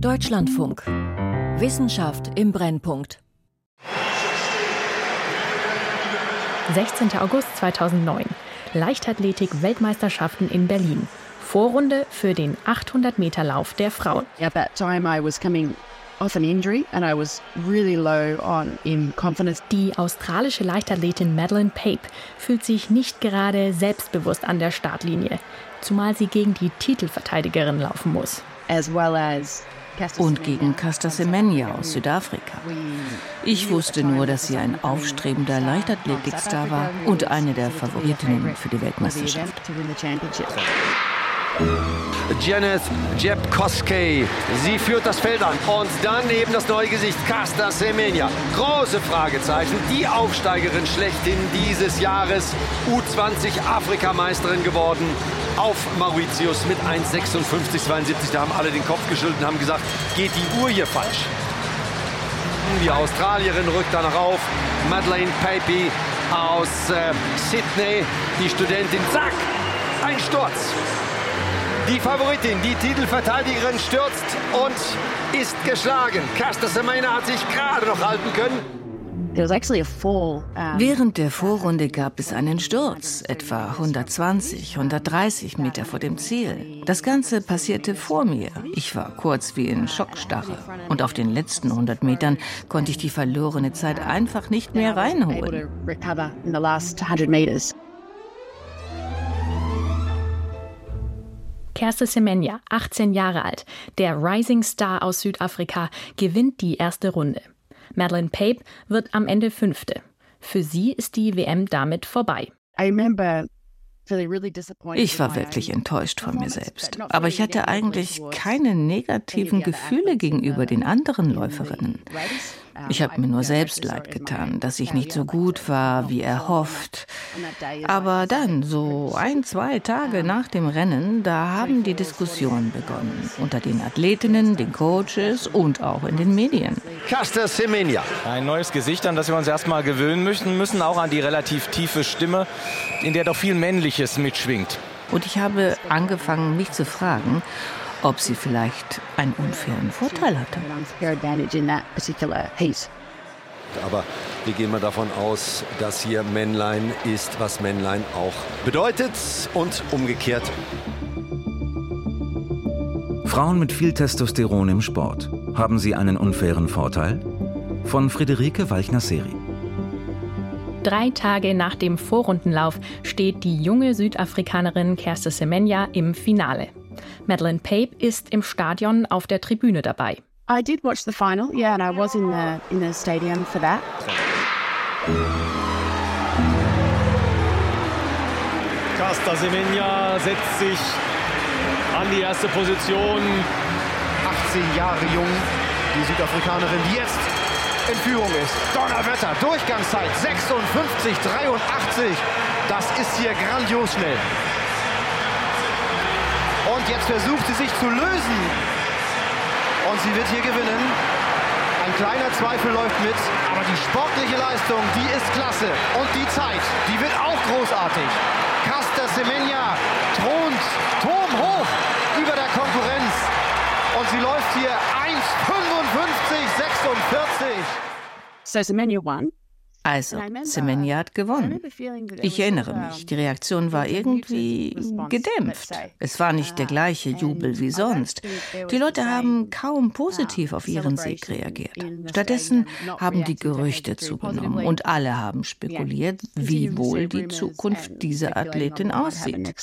Deutschlandfunk. Wissenschaft im Brennpunkt. 16. August 2009. Leichtathletik-Weltmeisterschaften in Berlin. Vorrunde für den 800-Meter-Lauf der Frauen. At that time I was coming off an injury and I was really low on in confidence. Die australische Leichtathletin Madeleine Pape fühlt sich nicht gerade selbstbewusst an der Startlinie, zumal sie gegen die Titelverteidigerin laufen muss. As well as und gegen Caster Semenya aus Südafrika. Ich wusste nur, dass sie ein aufstrebender Leichtathletikstar war und eine der Favoritinnen für die Weltmeisterschaft. Janet Jepkoski. Sie führt das Feld an. Und dann eben das neue Gesicht, Casta Semenya. Große Fragezeichen. Die Aufsteigerin schlechthin dieses Jahres. U20-Afrikameisterin geworden auf Mauritius mit 1,56,72. Da haben alle den Kopf geschüttelt und haben gesagt, geht die Uhr hier falsch. Die Australierin rückt danach auf. Madeleine Papey aus äh, Sydney, die Studentin. Zack, ein Sturz. Die Favoritin, die Titelverteidigerin stürzt und ist geschlagen. Caster Semenya hat sich gerade noch halten können. Während der Vorrunde gab es einen Sturz, etwa 120, 130 Meter vor dem Ziel. Das Ganze passierte vor mir. Ich war kurz wie in Schockstarre. Und auf den letzten 100 Metern konnte ich die verlorene Zeit einfach nicht mehr reinholen. Kerste Semenya, 18 Jahre alt, der Rising Star aus Südafrika, gewinnt die erste Runde. Madeleine Pape wird am Ende Fünfte. Für sie ist die WM damit vorbei. Ich war wirklich enttäuscht von mir selbst. Aber ich hatte eigentlich keine negativen Gefühle gegenüber den anderen Läuferinnen. Ich habe mir nur selbst leid getan, dass ich nicht so gut war, wie erhofft. Aber dann, so ein, zwei Tage nach dem Rennen, da haben die Diskussionen begonnen. Unter den Athletinnen, den Coaches und auch in den Medien. Caster Semenya. Ein neues Gesicht, an das wir uns erstmal gewöhnen müssen, müssen auch an die relativ tiefe Stimme, in der doch viel Männliches mitschwingt. Und ich habe angefangen, mich zu fragen, ob sie vielleicht einen unfairen Vorteil hatte. Aber wir gehen mal davon aus, dass hier Männlein ist, was Männlein auch bedeutet und umgekehrt. Frauen mit viel Testosteron im Sport. Haben sie einen unfairen Vorteil? Von Friederike Walchner-Seri. Drei Tage nach dem Vorrundenlauf steht die junge Südafrikanerin Kerste Semenya im Finale. Madeleine Pape ist im Stadion auf der Tribüne dabei. I did watch the final, yeah, and I was in the in the stadium for that. Casta Semenya setzt sich an die erste Position. 18 Jahre jung, die Südafrikanerin, die jetzt in Führung ist. Donnerwetter, Durchgangszeit 56, 83. Das ist hier grandios schnell. Und jetzt versucht sie sich zu lösen. Und sie wird hier gewinnen. Ein kleiner Zweifel läuft mit, aber die sportliche Leistung, die ist klasse. Und die Zeit, die wird auch großartig. Caster Semenya thront turmhoch über der Konkurrenz. Und sie läuft hier 1,55, 46. So Semenya won. Also, Semenya hat gewonnen. Ich erinnere mich, die Reaktion war irgendwie gedämpft. Es war nicht der gleiche Jubel wie sonst. Die Leute haben kaum positiv auf ihren Sieg reagiert. Stattdessen haben die Gerüchte zugenommen und alle haben spekuliert, wie wohl die Zukunft dieser Athletin aussieht.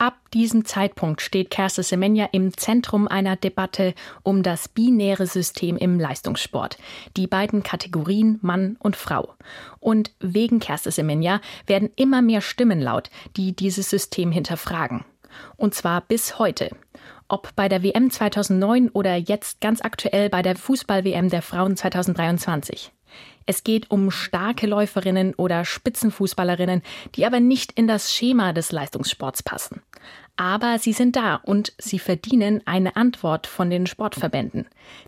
Ab diesem Zeitpunkt steht Kerste Semenya im Zentrum einer Debatte um das binäre System im Leistungssport. Die beiden Kategorien Mann und Frau. Und wegen Kerste Semenya werden immer mehr Stimmen laut, die dieses System hinterfragen. Und zwar bis heute. Ob bei der WM 2009 oder jetzt ganz aktuell bei der Fußball-WM der Frauen 2023. Es geht um starke Läuferinnen oder Spitzenfußballerinnen, die aber nicht in das Schema des Leistungssports passen. Aber sie sind da und sie verdienen eine Antwort von den Sportverbänden.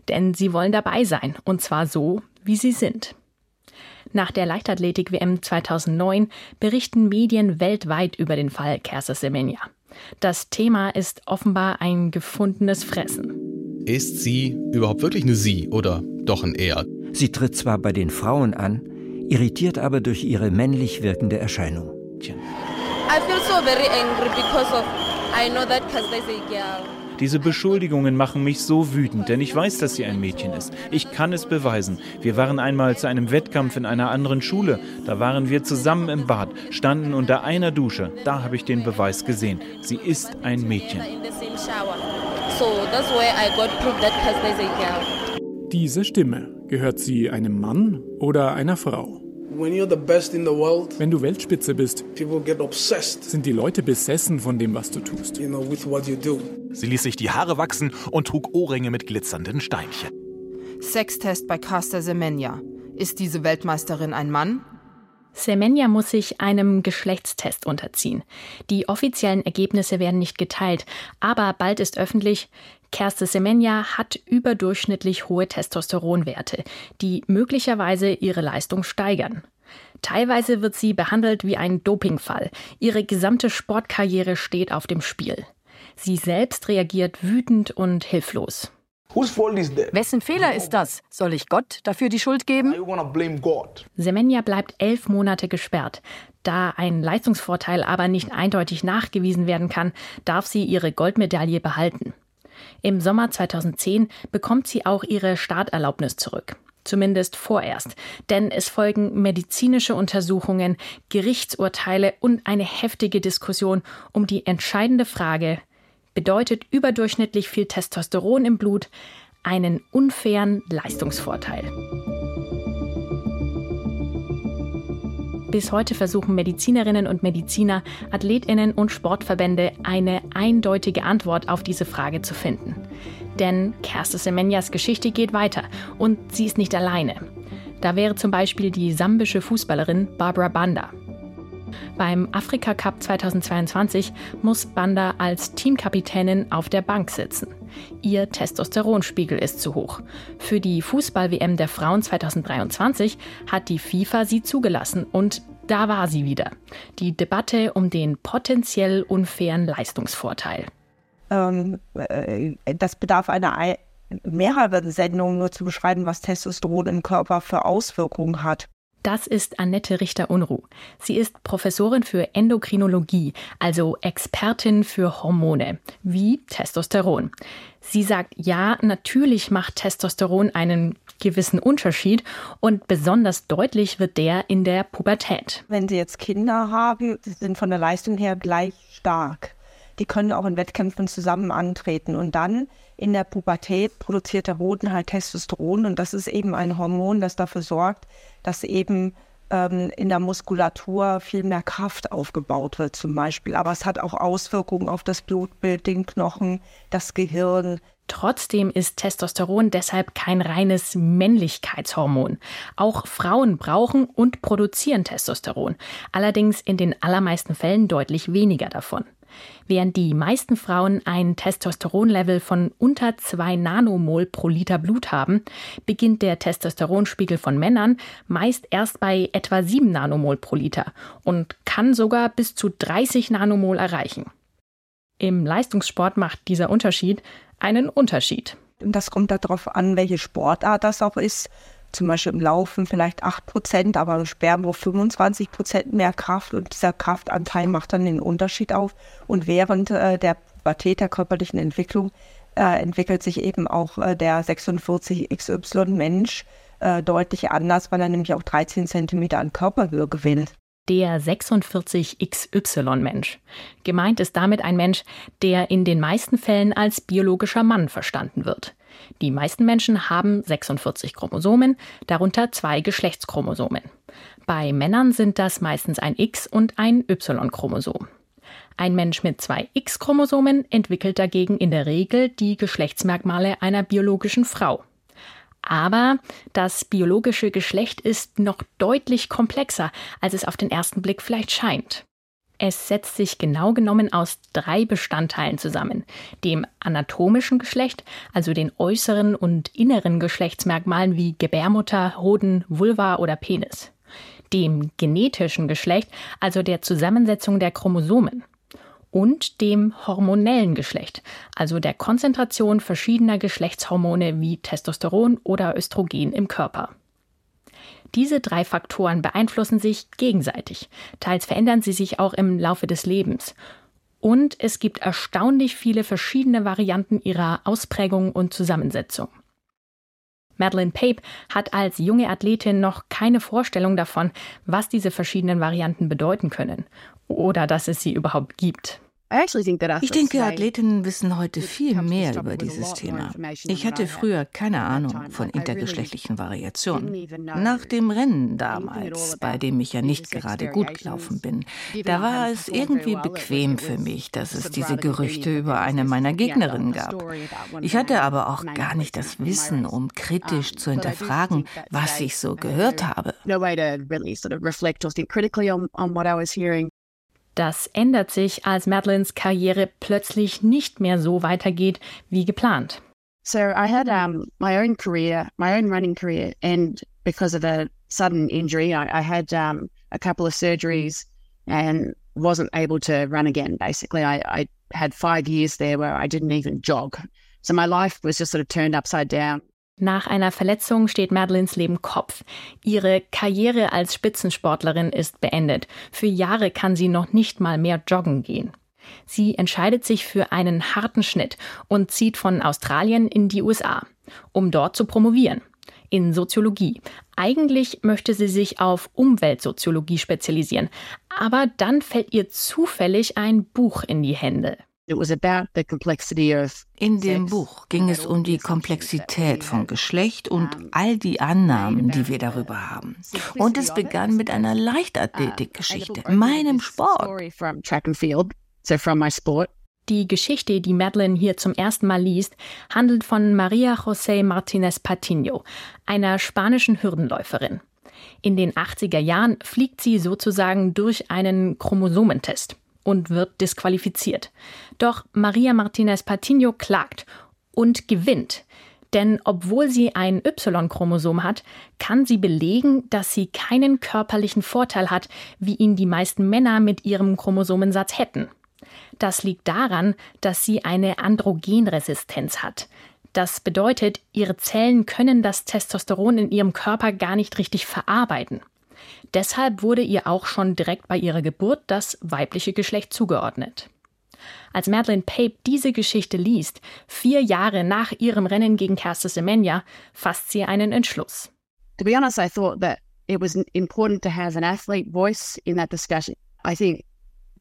Denn sie wollen dabei sein, und zwar so, wie sie sind. Nach der Leichtathletik-WM 2009 berichten Medien weltweit über den Fall Kerser Semenya. Das Thema ist offenbar ein gefundenes Fressen. Ist sie überhaupt wirklich eine Sie oder doch ein Er? Sie tritt zwar bei den Frauen an, irritiert aber durch ihre männlich wirkende Erscheinung. I so I that is a girl. Diese Beschuldigungen machen mich so wütend, denn ich weiß, dass sie ein Mädchen ist. Ich kann es beweisen. Wir waren einmal zu einem Wettkampf in einer anderen Schule. Da waren wir zusammen im Bad, standen unter einer Dusche. Da habe ich den Beweis gesehen. Sie ist ein Mädchen. Diese Stimme, gehört sie einem Mann oder einer Frau? Wenn du Weltspitze bist, sind die Leute besessen von dem, was du tust. Sie ließ sich die Haare wachsen und trug Ohrringe mit glitzernden Steinchen. Sextest bei Caster Semenya. Ist diese Weltmeisterin ein Mann? Semenya muss sich einem Geschlechtstest unterziehen. Die offiziellen Ergebnisse werden nicht geteilt, aber bald ist öffentlich, Kerste Semenya hat überdurchschnittlich hohe Testosteronwerte, die möglicherweise ihre Leistung steigern. Teilweise wird sie behandelt wie ein Dopingfall. Ihre gesamte Sportkarriere steht auf dem Spiel. Sie selbst reagiert wütend und hilflos. Wessen Fehler ist das? Soll ich Gott dafür die Schuld geben? Semenya bleibt elf Monate gesperrt. Da ein Leistungsvorteil aber nicht eindeutig nachgewiesen werden kann, darf sie ihre Goldmedaille behalten. Im Sommer 2010 bekommt sie auch ihre Starterlaubnis zurück. Zumindest vorerst. Denn es folgen medizinische Untersuchungen, Gerichtsurteile und eine heftige Diskussion um die entscheidende Frage, bedeutet überdurchschnittlich viel Testosteron im Blut einen unfairen Leistungsvorteil? Bis heute versuchen Medizinerinnen und Mediziner, Athletinnen und Sportverbände eine eindeutige Antwort auf diese Frage zu finden. Denn Kerste Semenyas Geschichte geht weiter und sie ist nicht alleine. Da wäre zum Beispiel die sambische Fußballerin Barbara Banda. Beim Afrika Cup 2022 muss Banda als Teamkapitänin auf der Bank sitzen. Ihr Testosteronspiegel ist zu hoch. Für die Fußball-WM der Frauen 2023 hat die FIFA sie zugelassen und da war sie wieder. Die Debatte um den potenziell unfairen Leistungsvorteil. Ähm, äh, das bedarf einer mehreren Sendungen nur zu beschreiben, was Testosteron im Körper für Auswirkungen hat. Das ist Annette Richter-Unruh. Sie ist Professorin für Endokrinologie, also Expertin für Hormone, wie Testosteron. Sie sagt, ja, natürlich macht Testosteron einen gewissen Unterschied und besonders deutlich wird der in der Pubertät. Wenn Sie jetzt Kinder haben, sie sind von der Leistung her gleich stark. Die können auch in Wettkämpfen zusammen antreten und dann in der Pubertät produziert der Hoden halt Testosteron und das ist eben ein Hormon, das dafür sorgt, dass eben ähm, in der Muskulatur viel mehr Kraft aufgebaut wird zum Beispiel. Aber es hat auch Auswirkungen auf das Blutbild, den Knochen, das Gehirn. Trotzdem ist Testosteron deshalb kein reines Männlichkeitshormon. Auch Frauen brauchen und produzieren Testosteron, allerdings in den allermeisten Fällen deutlich weniger davon. Während die meisten Frauen ein Testosteronlevel von unter 2 Nanomol pro Liter Blut haben, beginnt der Testosteronspiegel von Männern meist erst bei etwa 7 Nanomol pro Liter und kann sogar bis zu 30 Nanomol erreichen. Im Leistungssport macht dieser Unterschied einen Unterschied. Das kommt darauf an, welche Sportart das auch ist zum Beispiel im Laufen vielleicht 8 Prozent, aber im Sperrwurf 25 Prozent mehr Kraft und dieser Kraftanteil macht dann den Unterschied auf. Und während äh, der Pubertät der körperlichen Entwicklung äh, entwickelt sich eben auch äh, der 46XY-Mensch äh, deutlich anders, weil er nämlich auch 13 Zentimeter an Körperhöhe gewinnt. Der 46XY-Mensch. Gemeint ist damit ein Mensch, der in den meisten Fällen als biologischer Mann verstanden wird. Die meisten Menschen haben 46 Chromosomen, darunter zwei Geschlechtschromosomen. Bei Männern sind das meistens ein X- und ein Y-Chromosom. Ein Mensch mit zwei X-Chromosomen entwickelt dagegen in der Regel die Geschlechtsmerkmale einer biologischen Frau. Aber das biologische Geschlecht ist noch deutlich komplexer, als es auf den ersten Blick vielleicht scheint. Es setzt sich genau genommen aus drei Bestandteilen zusammen. Dem anatomischen Geschlecht, also den äußeren und inneren Geschlechtsmerkmalen wie Gebärmutter, Hoden, Vulva oder Penis. Dem genetischen Geschlecht, also der Zusammensetzung der Chromosomen. und dem hormonellen Geschlecht, also der Konzentration verschiedener Geschlechtshormone wie Testosteron oder Östrogen im Körper. Diese drei Faktoren beeinflussen sich gegenseitig. Teils verändern sie sich auch im Laufe des Lebens. Und es gibt erstaunlich viele verschiedene Varianten ihrer Ausprägung und Zusammensetzung. Madeleine Pape hat als junge Athletin noch keine Vorstellung davon, was diese verschiedenen Varianten bedeuten können oder dass es sie überhaupt gibt. Ich denke, Athletinnen wissen heute viel mehr über dieses Thema. Ich hatte früher keine Ahnung von intergeschlechtlichen Variationen. Nach dem Rennen damals, bei dem ich ja nicht gerade gut gelaufen bin, da war es irgendwie bequem für mich, dass es diese Gerüchte über eine meiner Gegnerinnen gab. Ich hatte aber auch gar nicht das Wissen, um kritisch zu hinterfragen, was ich so gehört habe. Das ändert sich, als Madeleines Karriere plötzlich nicht mehr so weitergeht wie geplant. So I had um, my own career, my own running career, and because of a sudden injury, I, I had um, a couple of surgeries and wasn't able to run again. Basically, I, I had five years there where I didn't even jog. So my life was just sort of turned upside down. Nach einer Verletzung steht Madeleines Leben Kopf. Ihre Karriere als Spitzensportlerin ist beendet. Für Jahre kann sie noch nicht mal mehr joggen gehen. Sie entscheidet sich für einen harten Schnitt und zieht von Australien in die USA, um dort zu promovieren. In Soziologie. Eigentlich möchte sie sich auf Umweltsoziologie spezialisieren, aber dann fällt ihr zufällig ein Buch in die Hände. In dem Buch ging es um die Komplexität von Geschlecht und all die Annahmen, die wir darüber haben. Und es begann mit einer Leichtathletikgeschichte, meinem Sport. Die Geschichte, die Madeline hier zum ersten Mal liest, handelt von Maria José Martínez Patiño, einer spanischen Hürdenläuferin. In den 80er Jahren fliegt sie sozusagen durch einen Chromosomentest und wird disqualifiziert. Doch Maria Martinez Patiño klagt und gewinnt. Denn obwohl sie ein Y-Chromosom hat, kann sie belegen, dass sie keinen körperlichen Vorteil hat, wie ihn die meisten Männer mit ihrem Chromosomensatz hätten. Das liegt daran, dass sie eine Androgenresistenz hat. Das bedeutet, ihre Zellen können das Testosteron in ihrem Körper gar nicht richtig verarbeiten. Deshalb wurde ihr auch schon direkt bei ihrer Geburt das weibliche Geschlecht zugeordnet. Als Madeleine Pape diese Geschichte liest, vier Jahre nach ihrem Rennen gegen Caster Semenya, fasst sie einen Entschluss. To be honest, I thought that it was important to have an athlete voice in that discussion. I think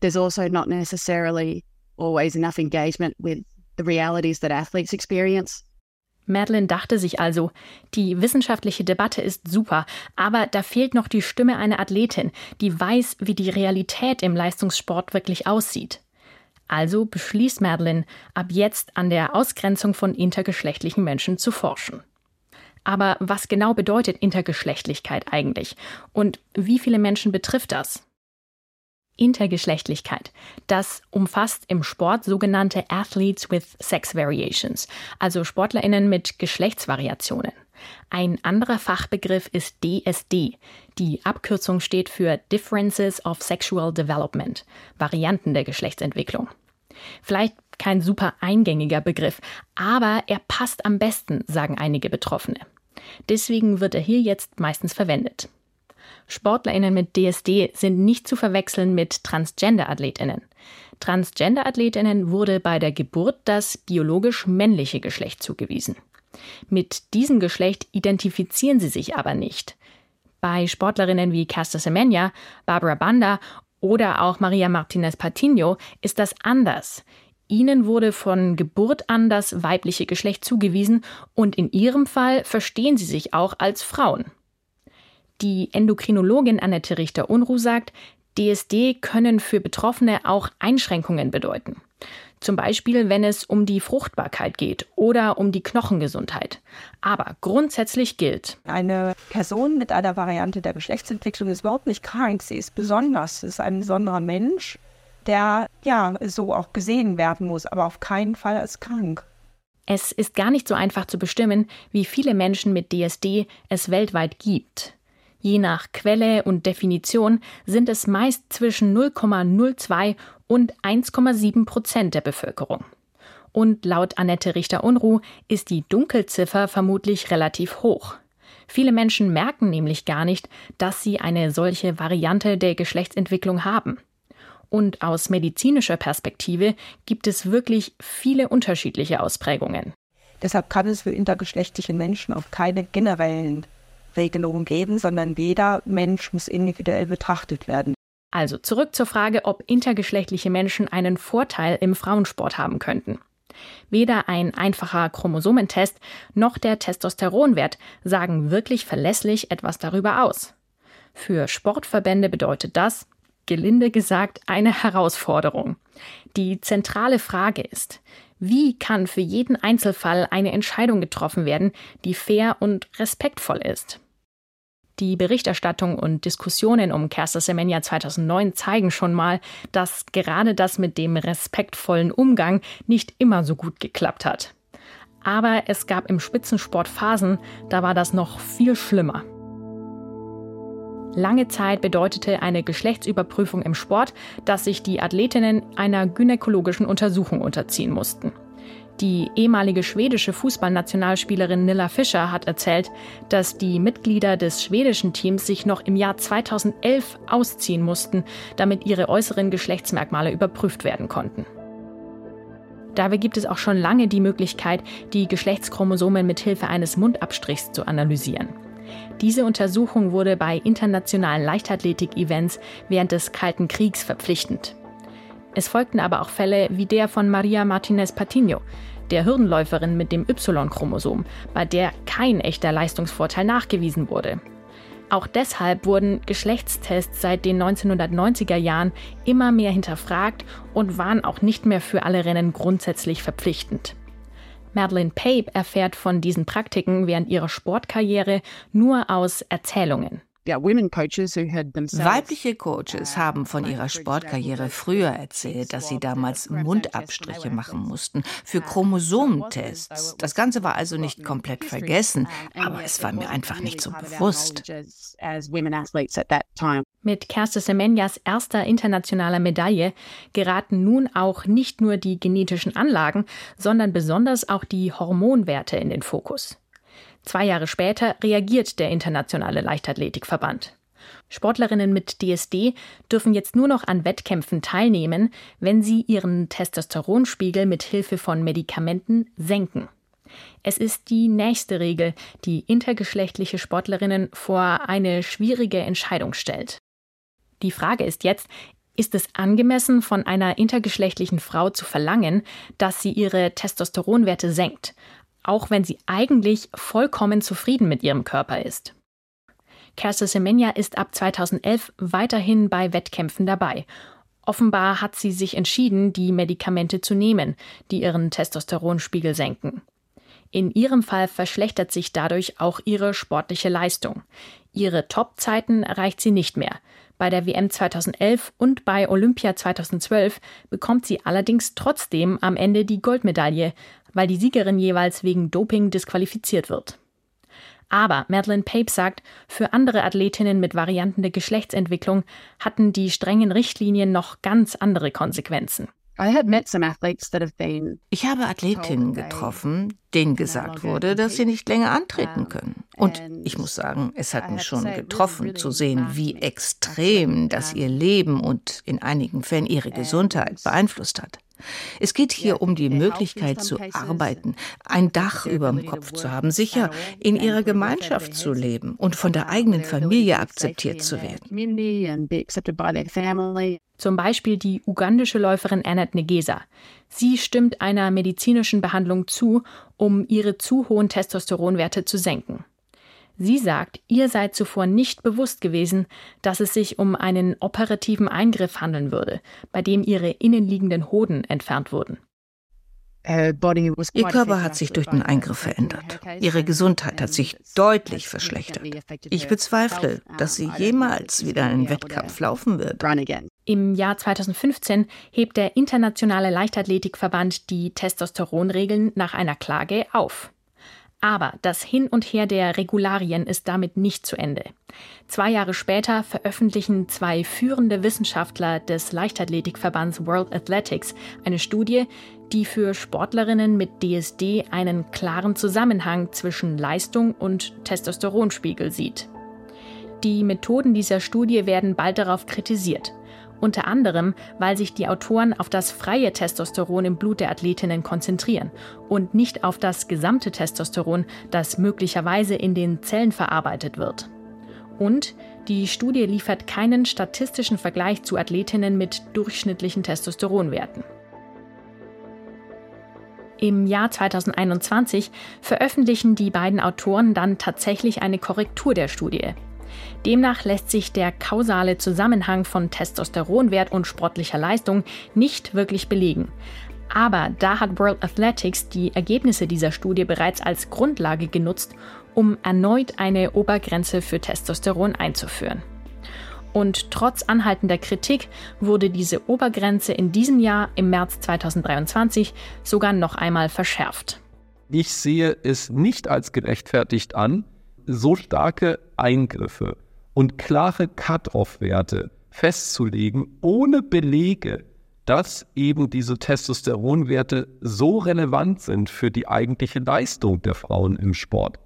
there's also not necessarily always enough engagement with the realities that athletes experience. Madeline dachte sich also, die wissenschaftliche Debatte ist super, aber da fehlt noch die Stimme einer Athletin, die weiß, wie die Realität im Leistungssport wirklich aussieht. Also beschließt Madeline, ab jetzt an der Ausgrenzung von intergeschlechtlichen Menschen zu forschen. Aber was genau bedeutet Intergeschlechtlichkeit eigentlich? Und wie viele Menschen betrifft das? Intergeschlechtlichkeit. Das umfasst im Sport sogenannte Athletes with Sex Variations, also Sportlerinnen mit Geschlechtsvariationen. Ein anderer Fachbegriff ist DSD. Die Abkürzung steht für Differences of Sexual Development, Varianten der Geschlechtsentwicklung. Vielleicht kein super eingängiger Begriff, aber er passt am besten, sagen einige Betroffene. Deswegen wird er hier jetzt meistens verwendet. SportlerInnen mit DSD sind nicht zu verwechseln mit Transgender-AthletInnen. Transgender-AthletInnen wurde bei der Geburt das biologisch männliche Geschlecht zugewiesen. Mit diesem Geschlecht identifizieren sie sich aber nicht. Bei Sportlerinnen wie Caster Semenya, Barbara Banda oder auch Maria Martinez Patiño ist das anders. Ihnen wurde von Geburt an das weibliche Geschlecht zugewiesen und in ihrem Fall verstehen sie sich auch als Frauen. Die Endokrinologin Annette Richter-Unruh sagt, DSD können für Betroffene auch Einschränkungen bedeuten. Zum Beispiel, wenn es um die Fruchtbarkeit geht oder um die Knochengesundheit. Aber grundsätzlich gilt. Eine Person mit einer Variante der Geschlechtsentwicklung ist überhaupt nicht krank. Sie ist besonders. Sie ist ein besonderer Mensch, der ja so auch gesehen werden muss, aber auf keinen Fall als krank. Es ist gar nicht so einfach zu bestimmen, wie viele Menschen mit DSD es weltweit gibt. Je nach Quelle und Definition sind es meist zwischen 0,02 und 1,7 Prozent der Bevölkerung. Und laut Annette Richter-Unruh ist die Dunkelziffer vermutlich relativ hoch. Viele Menschen merken nämlich gar nicht, dass sie eine solche Variante der Geschlechtsentwicklung haben. Und aus medizinischer Perspektive gibt es wirklich viele unterschiedliche Ausprägungen. Deshalb kann es für intergeschlechtliche Menschen auch keine generellen Regelungen geben, sondern jeder Mensch muss individuell betrachtet werden. Also zurück zur Frage, ob intergeschlechtliche Menschen einen Vorteil im Frauensport haben könnten. Weder ein einfacher Chromosomentest noch der Testosteronwert sagen wirklich verlässlich etwas darüber aus. Für Sportverbände bedeutet das, gelinde gesagt, eine Herausforderung. Die zentrale Frage ist, wie kann für jeden Einzelfall eine Entscheidung getroffen werden, die fair und respektvoll ist? Die Berichterstattung und Diskussionen um Kerster Semenya 2009 zeigen schon mal, dass gerade das mit dem respektvollen Umgang nicht immer so gut geklappt hat. Aber es gab im Spitzensport Phasen, da war das noch viel schlimmer. Lange Zeit bedeutete eine Geschlechtsüberprüfung im Sport, dass sich die Athletinnen einer gynäkologischen Untersuchung unterziehen mussten. Die ehemalige schwedische Fußballnationalspielerin Nilla Fischer hat erzählt, dass die Mitglieder des schwedischen Teams sich noch im Jahr 2011 ausziehen mussten, damit ihre äußeren Geschlechtsmerkmale überprüft werden konnten. Dabei gibt es auch schon lange die Möglichkeit, die Geschlechtschromosomen mit Hilfe eines Mundabstrichs zu analysieren. Diese Untersuchung wurde bei internationalen Leichtathletik-Events während des Kalten Kriegs verpflichtend. Es folgten aber auch Fälle wie der von Maria Martinez Patino, der Hürdenläuferin mit dem Y-Chromosom, bei der kein echter Leistungsvorteil nachgewiesen wurde. Auch deshalb wurden Geschlechtstests seit den 1990er Jahren immer mehr hinterfragt und waren auch nicht mehr für alle Rennen grundsätzlich verpflichtend. Madeleine Pape erfährt von diesen Praktiken während ihrer Sportkarriere nur aus Erzählungen. Weibliche Coaches haben von ihrer Sportkarriere früher erzählt, dass sie damals Mundabstriche machen mussten für Chromosomentests. Das Ganze war also nicht komplett vergessen, aber es war mir einfach nicht so bewusst. Mit Kerste Semenyas erster internationaler Medaille geraten nun auch nicht nur die genetischen Anlagen, sondern besonders auch die Hormonwerte in den Fokus. Zwei Jahre später reagiert der Internationale Leichtathletikverband. Sportlerinnen mit DSD dürfen jetzt nur noch an Wettkämpfen teilnehmen, wenn sie ihren Testosteronspiegel mit Hilfe von Medikamenten senken. Es ist die nächste Regel, die intergeschlechtliche Sportlerinnen vor eine schwierige Entscheidung stellt. Die Frage ist jetzt, ist es angemessen, von einer intergeschlechtlichen Frau zu verlangen, dass sie ihre Testosteronwerte senkt, auch wenn sie eigentlich vollkommen zufrieden mit ihrem Körper ist. Kerstin Semenya ist ab 2011 weiterhin bei Wettkämpfen dabei. Offenbar hat sie sich entschieden, die Medikamente zu nehmen, die ihren Testosteronspiegel senken. In ihrem Fall verschlechtert sich dadurch auch ihre sportliche Leistung. Ihre Topzeiten erreicht sie nicht mehr. Bei der WM 2011 und bei Olympia 2012 bekommt sie allerdings trotzdem am Ende die Goldmedaille, weil die Siegerin jeweils wegen Doping disqualifiziert wird. Aber Madeleine Pape sagt, für andere Athletinnen mit Varianten der Geschlechtsentwicklung hatten die strengen Richtlinien noch ganz andere Konsequenzen. Ich habe Athletinnen getroffen, denen gesagt wurde, dass sie nicht länger antreten können. Und ich muss sagen, es hat mich schon getroffen zu sehen, wie extrem das ihr Leben und in einigen Fällen ihre Gesundheit beeinflusst hat. Es geht hier um die Möglichkeit zu arbeiten, ein Dach über dem Kopf zu haben, sicher in ihrer Gemeinschaft zu leben und von der eigenen Familie akzeptiert zu werden. Zum Beispiel die ugandische Läuferin Annette Negesa. Sie stimmt einer medizinischen Behandlung zu, um ihre zu hohen Testosteronwerte zu senken. Sie sagt, ihr sei zuvor nicht bewusst gewesen, dass es sich um einen operativen Eingriff handeln würde, bei dem ihre innenliegenden Hoden entfernt wurden. Ihr Körper hat sich durch den Eingriff verändert. Ihre Gesundheit hat sich deutlich verschlechtert. Ich bezweifle, dass sie jemals wieder einen Wettkampf laufen wird. Im Jahr 2015 hebt der Internationale Leichtathletikverband die Testosteronregeln nach einer Klage auf. Aber das Hin und Her der Regularien ist damit nicht zu Ende. Zwei Jahre später veröffentlichen zwei führende Wissenschaftler des Leichtathletikverbands World Athletics eine Studie, die für Sportlerinnen mit DSD einen klaren Zusammenhang zwischen Leistung und Testosteronspiegel sieht. Die Methoden dieser Studie werden bald darauf kritisiert. Unter anderem, weil sich die Autoren auf das freie Testosteron im Blut der Athletinnen konzentrieren und nicht auf das gesamte Testosteron, das möglicherweise in den Zellen verarbeitet wird. Und die Studie liefert keinen statistischen Vergleich zu Athletinnen mit durchschnittlichen Testosteronwerten. Im Jahr 2021 veröffentlichen die beiden Autoren dann tatsächlich eine Korrektur der Studie. Demnach lässt sich der kausale Zusammenhang von Testosteronwert und sportlicher Leistung nicht wirklich belegen. Aber da hat World Athletics die Ergebnisse dieser Studie bereits als Grundlage genutzt, um erneut eine Obergrenze für Testosteron einzuführen. Und trotz anhaltender Kritik wurde diese Obergrenze in diesem Jahr im März 2023 sogar noch einmal verschärft. Ich sehe es nicht als gerechtfertigt an, so starke Eingriffe und klare Cut-off-Werte festzulegen, ohne Belege, dass eben diese Testosteronwerte so relevant sind für die eigentliche Leistung der Frauen im Sport.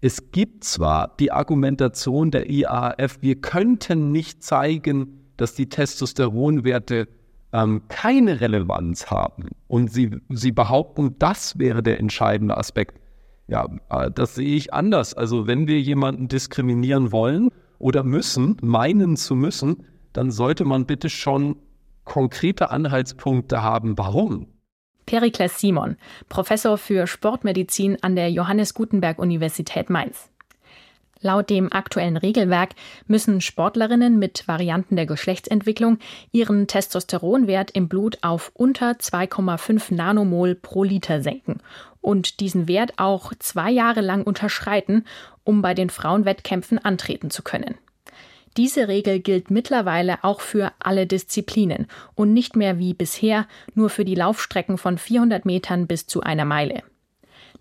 Es gibt zwar die Argumentation der IAF, wir könnten nicht zeigen, dass die Testosteronwerte ähm, keine Relevanz haben. Und sie, sie behaupten, das wäre der entscheidende Aspekt. Ja, äh, das sehe ich anders. Also wenn wir jemanden diskriminieren wollen oder müssen, meinen zu müssen, dann sollte man bitte schon konkrete Anhaltspunkte haben, warum. Perikles Simon, Professor für Sportmedizin an der Johannes Gutenberg Universität Mainz. Laut dem aktuellen Regelwerk müssen Sportlerinnen mit Varianten der Geschlechtsentwicklung ihren Testosteronwert im Blut auf unter 2,5 Nanomol pro Liter senken und diesen Wert auch zwei Jahre lang unterschreiten, um bei den Frauenwettkämpfen antreten zu können. Diese Regel gilt mittlerweile auch für alle Disziplinen und nicht mehr wie bisher nur für die Laufstrecken von 400 Metern bis zu einer Meile.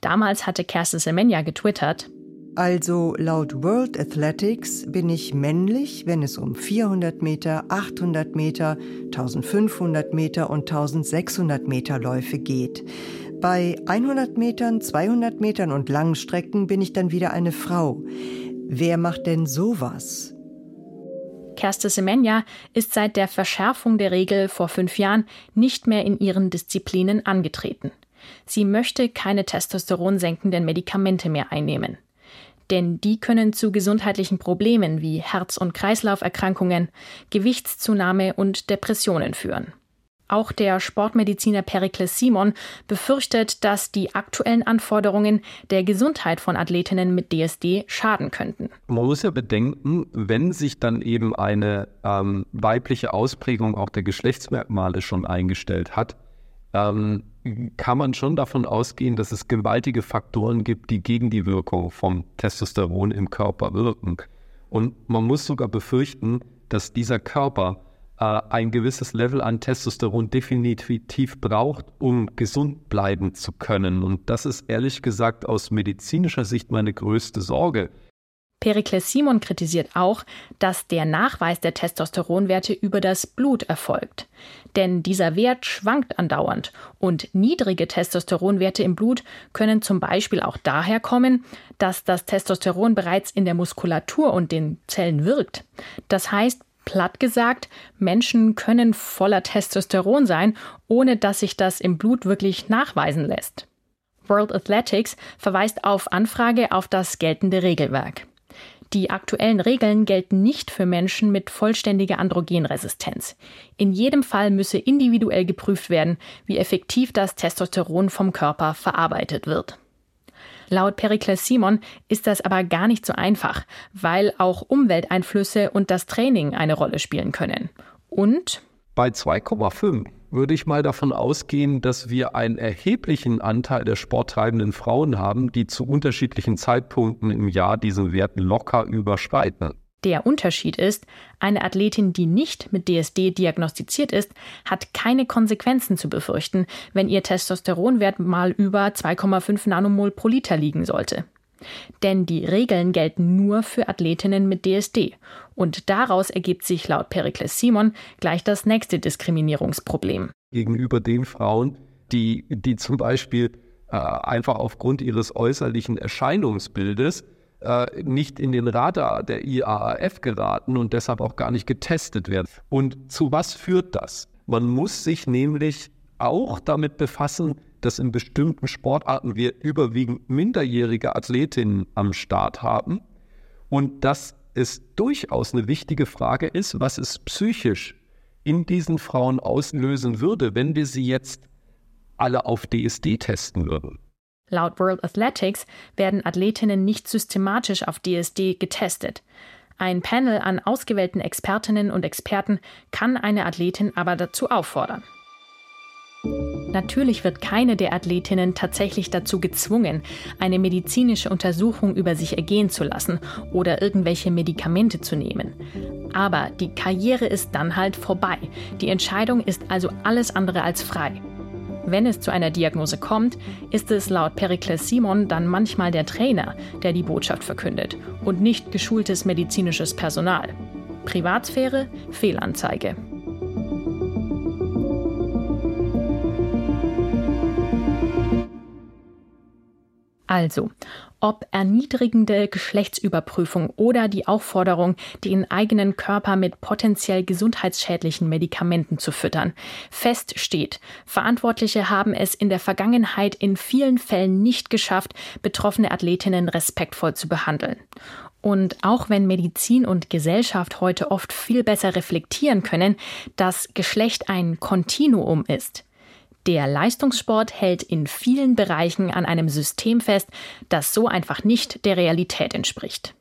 Damals hatte Kerstin Semenya getwittert, also laut World Athletics bin ich männlich, wenn es um 400 Meter, 800 Meter, 1500 Meter und 1600 Meter Läufe geht. Bei 100 Metern, 200 Metern und Langstrecken bin ich dann wieder eine Frau. Wer macht denn sowas? Kerstin Semenya ist seit der Verschärfung der Regel vor fünf Jahren nicht mehr in ihren Disziplinen angetreten. Sie möchte keine testosteronsenkenden Medikamente mehr einnehmen denn die können zu gesundheitlichen Problemen wie Herz- und Kreislauferkrankungen, Gewichtszunahme und Depressionen führen. Auch der Sportmediziner Perikles Simon befürchtet, dass die aktuellen Anforderungen der Gesundheit von Athletinnen mit DSD schaden könnten. Man muss ja bedenken, wenn sich dann eben eine ähm, weibliche Ausprägung auch der Geschlechtsmerkmale schon eingestellt hat, ähm, kann man schon davon ausgehen, dass es gewaltige Faktoren gibt, die gegen die Wirkung vom Testosteron im Körper wirken. Und man muss sogar befürchten, dass dieser Körper ein gewisses Level an Testosteron definitiv braucht, um gesund bleiben zu können. Und das ist ehrlich gesagt aus medizinischer Sicht meine größte Sorge. Perikles Simon kritisiert auch, dass der Nachweis der Testosteronwerte über das Blut erfolgt. Denn dieser Wert schwankt andauernd und niedrige Testosteronwerte im Blut können zum Beispiel auch daher kommen, dass das Testosteron bereits in der Muskulatur und den Zellen wirkt. Das heißt, Platt gesagt, Menschen können voller Testosteron sein, ohne dass sich das im Blut wirklich nachweisen lässt. World Athletics verweist auf Anfrage auf das geltende Regelwerk. Die aktuellen Regeln gelten nicht für Menschen mit vollständiger Androgenresistenz. In jedem Fall müsse individuell geprüft werden, wie effektiv das Testosteron vom Körper verarbeitet wird. Laut Perikles Simon ist das aber gar nicht so einfach, weil auch Umwelteinflüsse und das Training eine Rolle spielen können. Und bei 2,5 würde ich mal davon ausgehen, dass wir einen erheblichen Anteil der sporttreibenden Frauen haben, die zu unterschiedlichen Zeitpunkten im Jahr diesen Wert locker überschreiten. Der Unterschied ist, eine Athletin, die nicht mit DSD diagnostiziert ist, hat keine Konsequenzen zu befürchten, wenn ihr Testosteronwert mal über 2,5 Nanomol pro Liter liegen sollte. Denn die Regeln gelten nur für Athletinnen mit DSD. Und daraus ergibt sich laut Perikles Simon gleich das nächste Diskriminierungsproblem. Gegenüber den Frauen, die, die zum Beispiel äh, einfach aufgrund ihres äußerlichen Erscheinungsbildes äh, nicht in den Radar der IAAF geraten und deshalb auch gar nicht getestet werden. Und zu was führt das? Man muss sich nämlich auch damit befassen, dass in bestimmten Sportarten wir überwiegend minderjährige Athletinnen am Start haben und dass es durchaus eine wichtige Frage ist, was es psychisch in diesen Frauen auslösen würde, wenn wir sie jetzt alle auf DSD testen würden. Laut World Athletics werden Athletinnen nicht systematisch auf DSD getestet. Ein Panel an ausgewählten Expertinnen und Experten kann eine Athletin aber dazu auffordern. Natürlich wird keine der Athletinnen tatsächlich dazu gezwungen, eine medizinische Untersuchung über sich ergehen zu lassen oder irgendwelche Medikamente zu nehmen. Aber die Karriere ist dann halt vorbei. Die Entscheidung ist also alles andere als frei. Wenn es zu einer Diagnose kommt, ist es laut Perikles Simon dann manchmal der Trainer, der die Botschaft verkündet und nicht geschultes medizinisches Personal. Privatsphäre, Fehlanzeige. Also, ob erniedrigende Geschlechtsüberprüfung oder die Aufforderung, den eigenen Körper mit potenziell gesundheitsschädlichen Medikamenten zu füttern. Fest steht, Verantwortliche haben es in der Vergangenheit in vielen Fällen nicht geschafft, betroffene Athletinnen respektvoll zu behandeln. Und auch wenn Medizin und Gesellschaft heute oft viel besser reflektieren können, dass Geschlecht ein Kontinuum ist, der Leistungssport hält in vielen Bereichen an einem System fest, das so einfach nicht der Realität entspricht.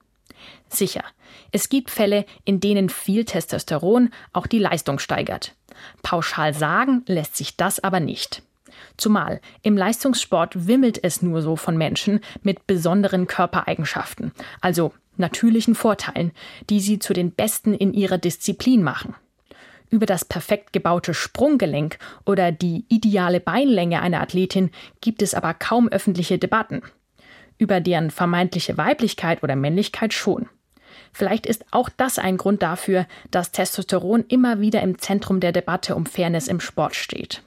Sicher, es gibt Fälle, in denen viel Testosteron auch die Leistung steigert. Pauschal sagen lässt sich das aber nicht. Zumal im Leistungssport wimmelt es nur so von Menschen mit besonderen Körpereigenschaften, also natürlichen Vorteilen, die sie zu den Besten in ihrer Disziplin machen. Über das perfekt gebaute Sprunggelenk oder die ideale Beinlänge einer Athletin gibt es aber kaum öffentliche Debatten. Über deren vermeintliche Weiblichkeit oder Männlichkeit schon. Vielleicht ist auch das ein Grund dafür, dass Testosteron immer wieder im Zentrum der Debatte um Fairness im Sport steht.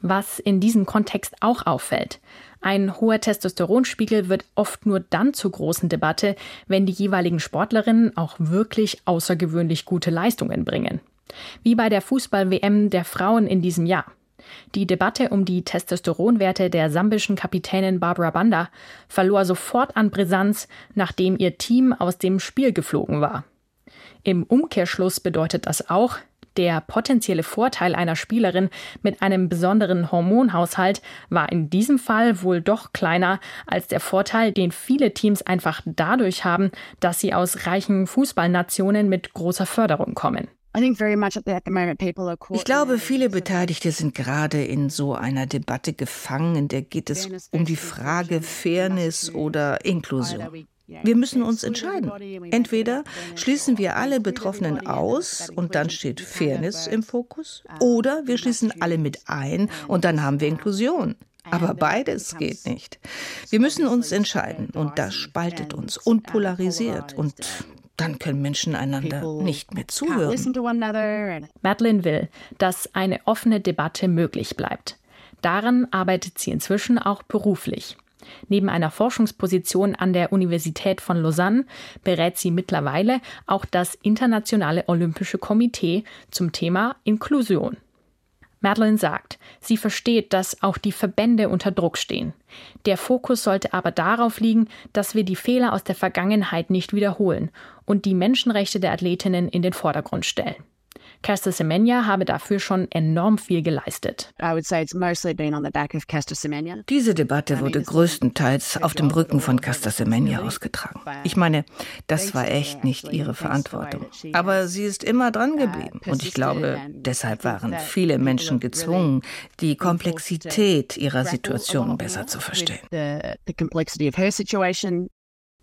Was in diesem Kontext auch auffällt. Ein hoher Testosteronspiegel wird oft nur dann zur großen Debatte, wenn die jeweiligen Sportlerinnen auch wirklich außergewöhnlich gute Leistungen bringen. Wie bei der Fußball-WM der Frauen in diesem Jahr. Die Debatte um die Testosteronwerte der sambischen Kapitänin Barbara Banda verlor sofort an Brisanz, nachdem ihr Team aus dem Spiel geflogen war. Im Umkehrschluss bedeutet das auch, der potenzielle Vorteil einer Spielerin mit einem besonderen Hormonhaushalt war in diesem Fall wohl doch kleiner als der Vorteil, den viele Teams einfach dadurch haben, dass sie aus reichen Fußballnationen mit großer Förderung kommen. Ich glaube, viele Beteiligte sind gerade in so einer Debatte gefangen, in der geht es um die Frage Fairness oder Inklusion. Wir müssen uns entscheiden. Entweder schließen wir alle Betroffenen aus und dann steht Fairness im Fokus, oder wir schließen alle mit ein und dann haben wir Inklusion. Aber beides geht nicht. Wir müssen uns entscheiden und das spaltet uns und polarisiert und dann können Menschen einander nicht mehr zuhören. Madeline will, dass eine offene Debatte möglich bleibt. Daran arbeitet sie inzwischen auch beruflich. Neben einer Forschungsposition an der Universität von Lausanne berät sie mittlerweile auch das Internationale Olympische Komitee zum Thema Inklusion. Madeline sagt, sie versteht, dass auch die Verbände unter Druck stehen. Der Fokus sollte aber darauf liegen, dass wir die Fehler aus der Vergangenheit nicht wiederholen und die Menschenrechte der Athletinnen in den Vordergrund stellen. Caster Semenya habe dafür schon enorm viel geleistet. Diese Debatte wurde größtenteils auf dem Rücken von Caster Semenya ausgetragen. Ich meine, das war echt nicht ihre Verantwortung. Aber sie ist immer dran uh, geblieben. Und ich glaube, deshalb waren viele Menschen gezwungen, die Komplexität ihrer Situation besser zu verstehen.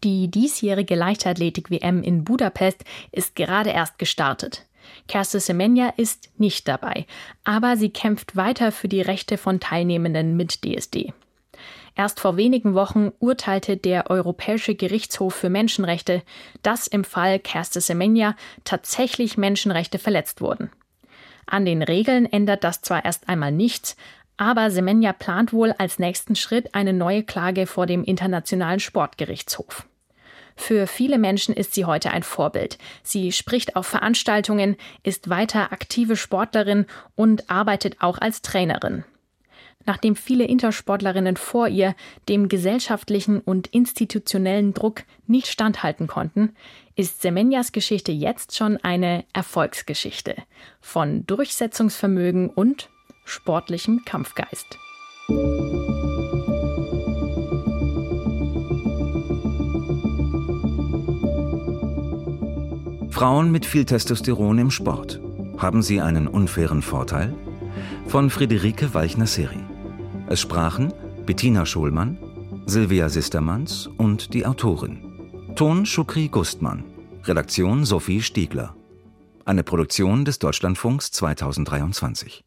Die diesjährige Leichtathletik-WM in Budapest ist gerade erst gestartet. Kerste Semenya ist nicht dabei, aber sie kämpft weiter für die Rechte von Teilnehmenden mit DSD. Erst vor wenigen Wochen urteilte der Europäische Gerichtshof für Menschenrechte, dass im Fall Kerste Semenya tatsächlich Menschenrechte verletzt wurden. An den Regeln ändert das zwar erst einmal nichts, aber Semenya plant wohl als nächsten Schritt eine neue Klage vor dem Internationalen Sportgerichtshof. Für viele Menschen ist sie heute ein Vorbild. Sie spricht auf Veranstaltungen, ist weiter aktive Sportlerin und arbeitet auch als Trainerin. Nachdem viele Intersportlerinnen vor ihr dem gesellschaftlichen und institutionellen Druck nicht standhalten konnten, ist Semenyas Geschichte jetzt schon eine Erfolgsgeschichte von Durchsetzungsvermögen und sportlichem Kampfgeist. Frauen mit viel Testosteron im Sport. Haben sie einen unfairen Vorteil? Von Friederike Walchner-Seri. Es sprachen Bettina Schulmann, Silvia Sistermanns und die Autorin. Ton Schukri Gustmann. Redaktion Sophie Stiegler. Eine Produktion des Deutschlandfunks 2023.